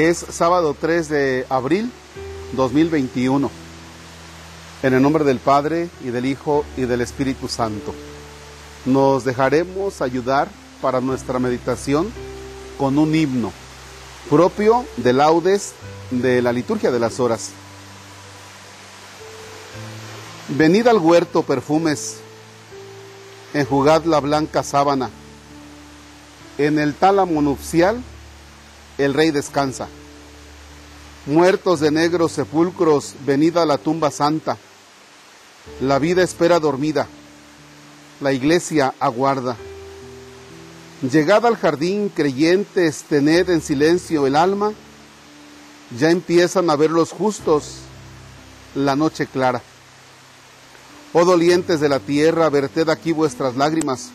Es sábado 3 de abril 2021. En el nombre del Padre y del Hijo y del Espíritu Santo. Nos dejaremos ayudar para nuestra meditación con un himno propio de laudes de la liturgia de las horas. Venid al huerto perfumes, enjugad la blanca sábana. En el tálamo nupcial el rey descansa. Muertos de negros sepulcros, venid a la tumba santa. La vida espera dormida, la iglesia aguarda. Llegad al jardín, creyentes, tened en silencio el alma. Ya empiezan a ver los justos la noche clara. Oh dolientes de la tierra, verted aquí vuestras lágrimas.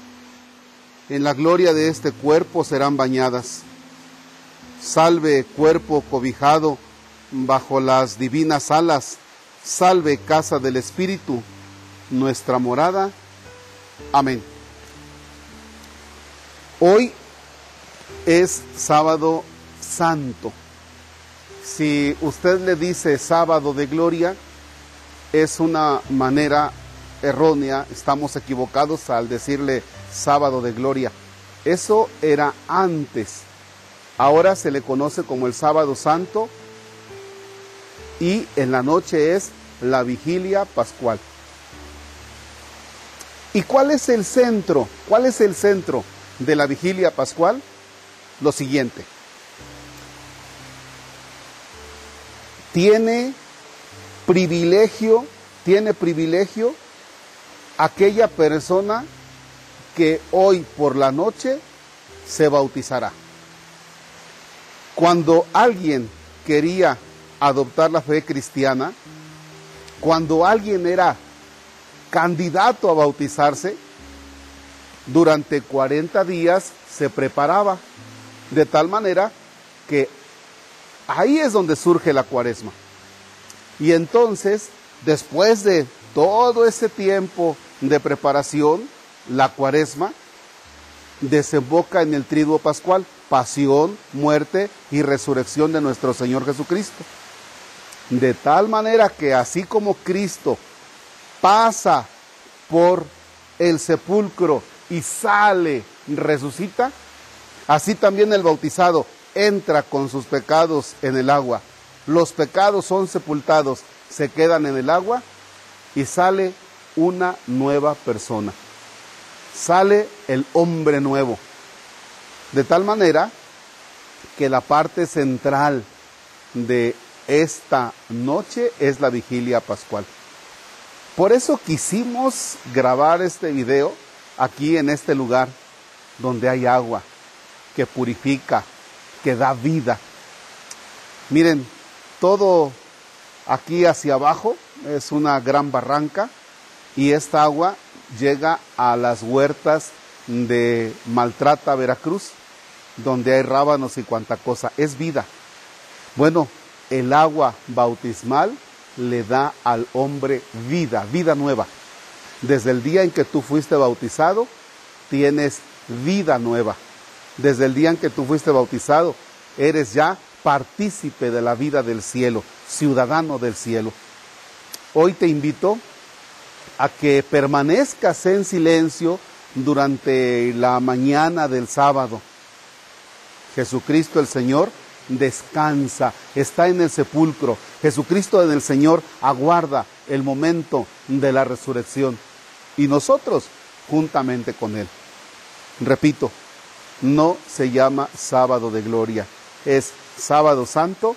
En la gloria de este cuerpo serán bañadas. Salve cuerpo cobijado bajo las divinas alas. Salve casa del Espíritu, nuestra morada. Amén. Hoy es sábado santo. Si usted le dice sábado de gloria, es una manera errónea, estamos equivocados al decirle sábado de gloria. Eso era antes. Ahora se le conoce como el sábado santo y en la noche es la vigilia pascual. ¿Y cuál es el centro? ¿Cuál es el centro de la vigilia pascual? Lo siguiente. Tiene privilegio, tiene privilegio aquella persona que hoy por la noche se bautizará. Cuando alguien quería adoptar la fe cristiana, cuando alguien era candidato a bautizarse, durante 40 días se preparaba, de tal manera que ahí es donde surge la cuaresma. Y entonces, después de todo ese tiempo de preparación, la cuaresma desemboca en el triduo pascual, pasión, muerte y resurrección de nuestro Señor Jesucristo. De tal manera que así como Cristo pasa por el sepulcro y sale, resucita, así también el bautizado entra con sus pecados en el agua. Los pecados son sepultados, se quedan en el agua y sale una nueva persona. Sale el hombre nuevo. De tal manera que la parte central de esta noche es la vigilia pascual. Por eso quisimos grabar este video aquí en este lugar donde hay agua que purifica, que da vida. Miren, todo aquí hacia abajo es una gran barranca y esta agua llega a las huertas de Maltrata, Veracruz, donde hay rábanos y cuanta cosa. Es vida. Bueno, el agua bautismal le da al hombre vida, vida nueva. Desde el día en que tú fuiste bautizado, tienes vida nueva. Desde el día en que tú fuiste bautizado, eres ya partícipe de la vida del cielo, ciudadano del cielo. Hoy te invito a que permanezcas en silencio durante la mañana del sábado. Jesucristo el Señor descansa, está en el sepulcro. Jesucristo en el Señor aguarda el momento de la resurrección y nosotros juntamente con Él. Repito, no se llama sábado de gloria, es sábado santo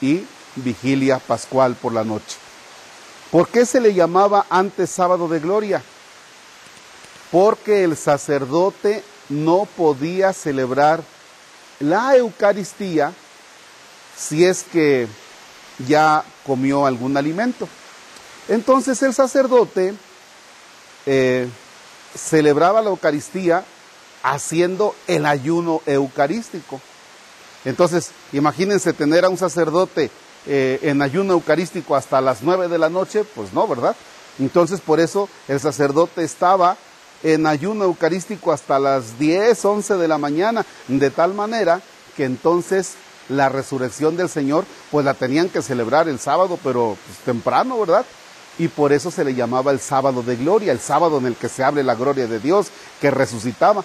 y vigilia pascual por la noche. ¿Por qué se le llamaba antes sábado de gloria? Porque el sacerdote no podía celebrar la Eucaristía si es que ya comió algún alimento. Entonces el sacerdote eh, celebraba la Eucaristía haciendo el ayuno eucarístico. Entonces, imagínense tener a un sacerdote eh, en ayuno eucarístico hasta las nueve de la noche, pues no, ¿verdad? Entonces, por eso el sacerdote estaba en ayuno eucarístico hasta las 10, 11 de la mañana, de tal manera que entonces la resurrección del Señor, pues la tenían que celebrar el sábado, pero pues, temprano, ¿verdad? Y por eso se le llamaba el sábado de gloria, el sábado en el que se abre la gloria de Dios, que resucitaba.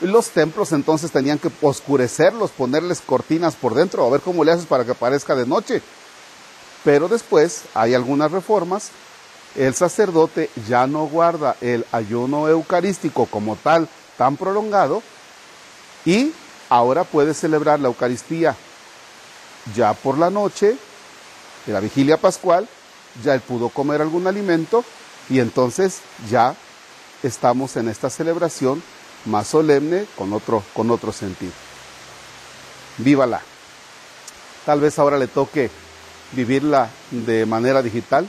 Los templos entonces tenían que oscurecerlos, ponerles cortinas por dentro, a ver cómo le haces para que parezca de noche. Pero después hay algunas reformas. El sacerdote ya no guarda el ayuno eucarístico como tal, tan prolongado, y ahora puede celebrar la Eucaristía ya por la noche, de la vigilia pascual, ya él pudo comer algún alimento y entonces ya estamos en esta celebración más solemne con otro, con otro sentido. Vívala. Tal vez ahora le toque vivirla de manera digital,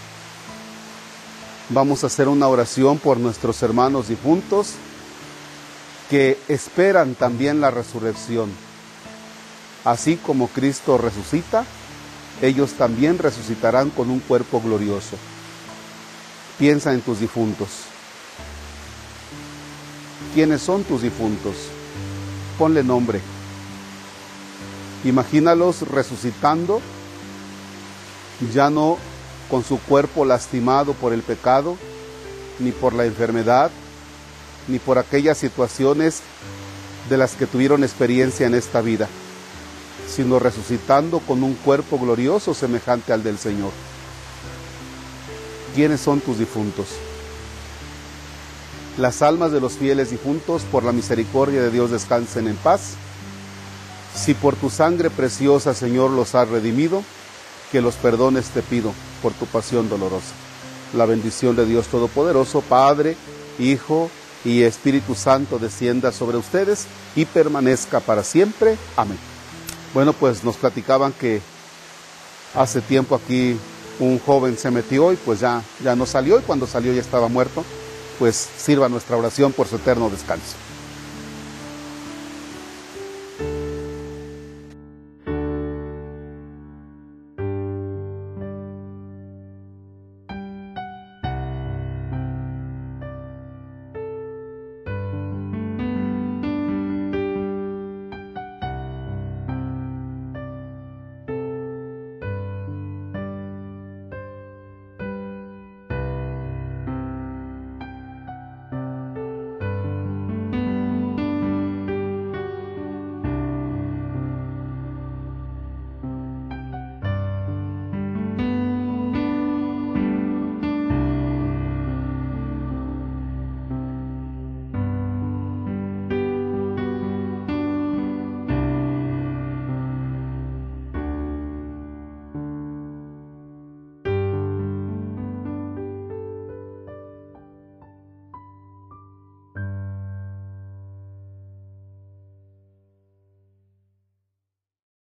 Vamos a hacer una oración por nuestros hermanos difuntos que esperan también la resurrección. Así como Cristo resucita, ellos también resucitarán con un cuerpo glorioso. Piensa en tus difuntos. ¿Quiénes son tus difuntos? Ponle nombre. Imagínalos resucitando, ya no con su cuerpo lastimado por el pecado, ni por la enfermedad, ni por aquellas situaciones de las que tuvieron experiencia en esta vida, sino resucitando con un cuerpo glorioso semejante al del Señor. ¿Quiénes son tus difuntos? Las almas de los fieles difuntos, por la misericordia de Dios, descansen en paz. Si por tu sangre preciosa, Señor, los has redimido, que los perdones te pido por tu pasión dolorosa. La bendición de Dios Todopoderoso, Padre, Hijo y Espíritu Santo descienda sobre ustedes y permanezca para siempre. Amén. Bueno, pues nos platicaban que hace tiempo aquí un joven se metió y pues ya, ya no salió y cuando salió ya estaba muerto. Pues sirva nuestra oración por su eterno descanso.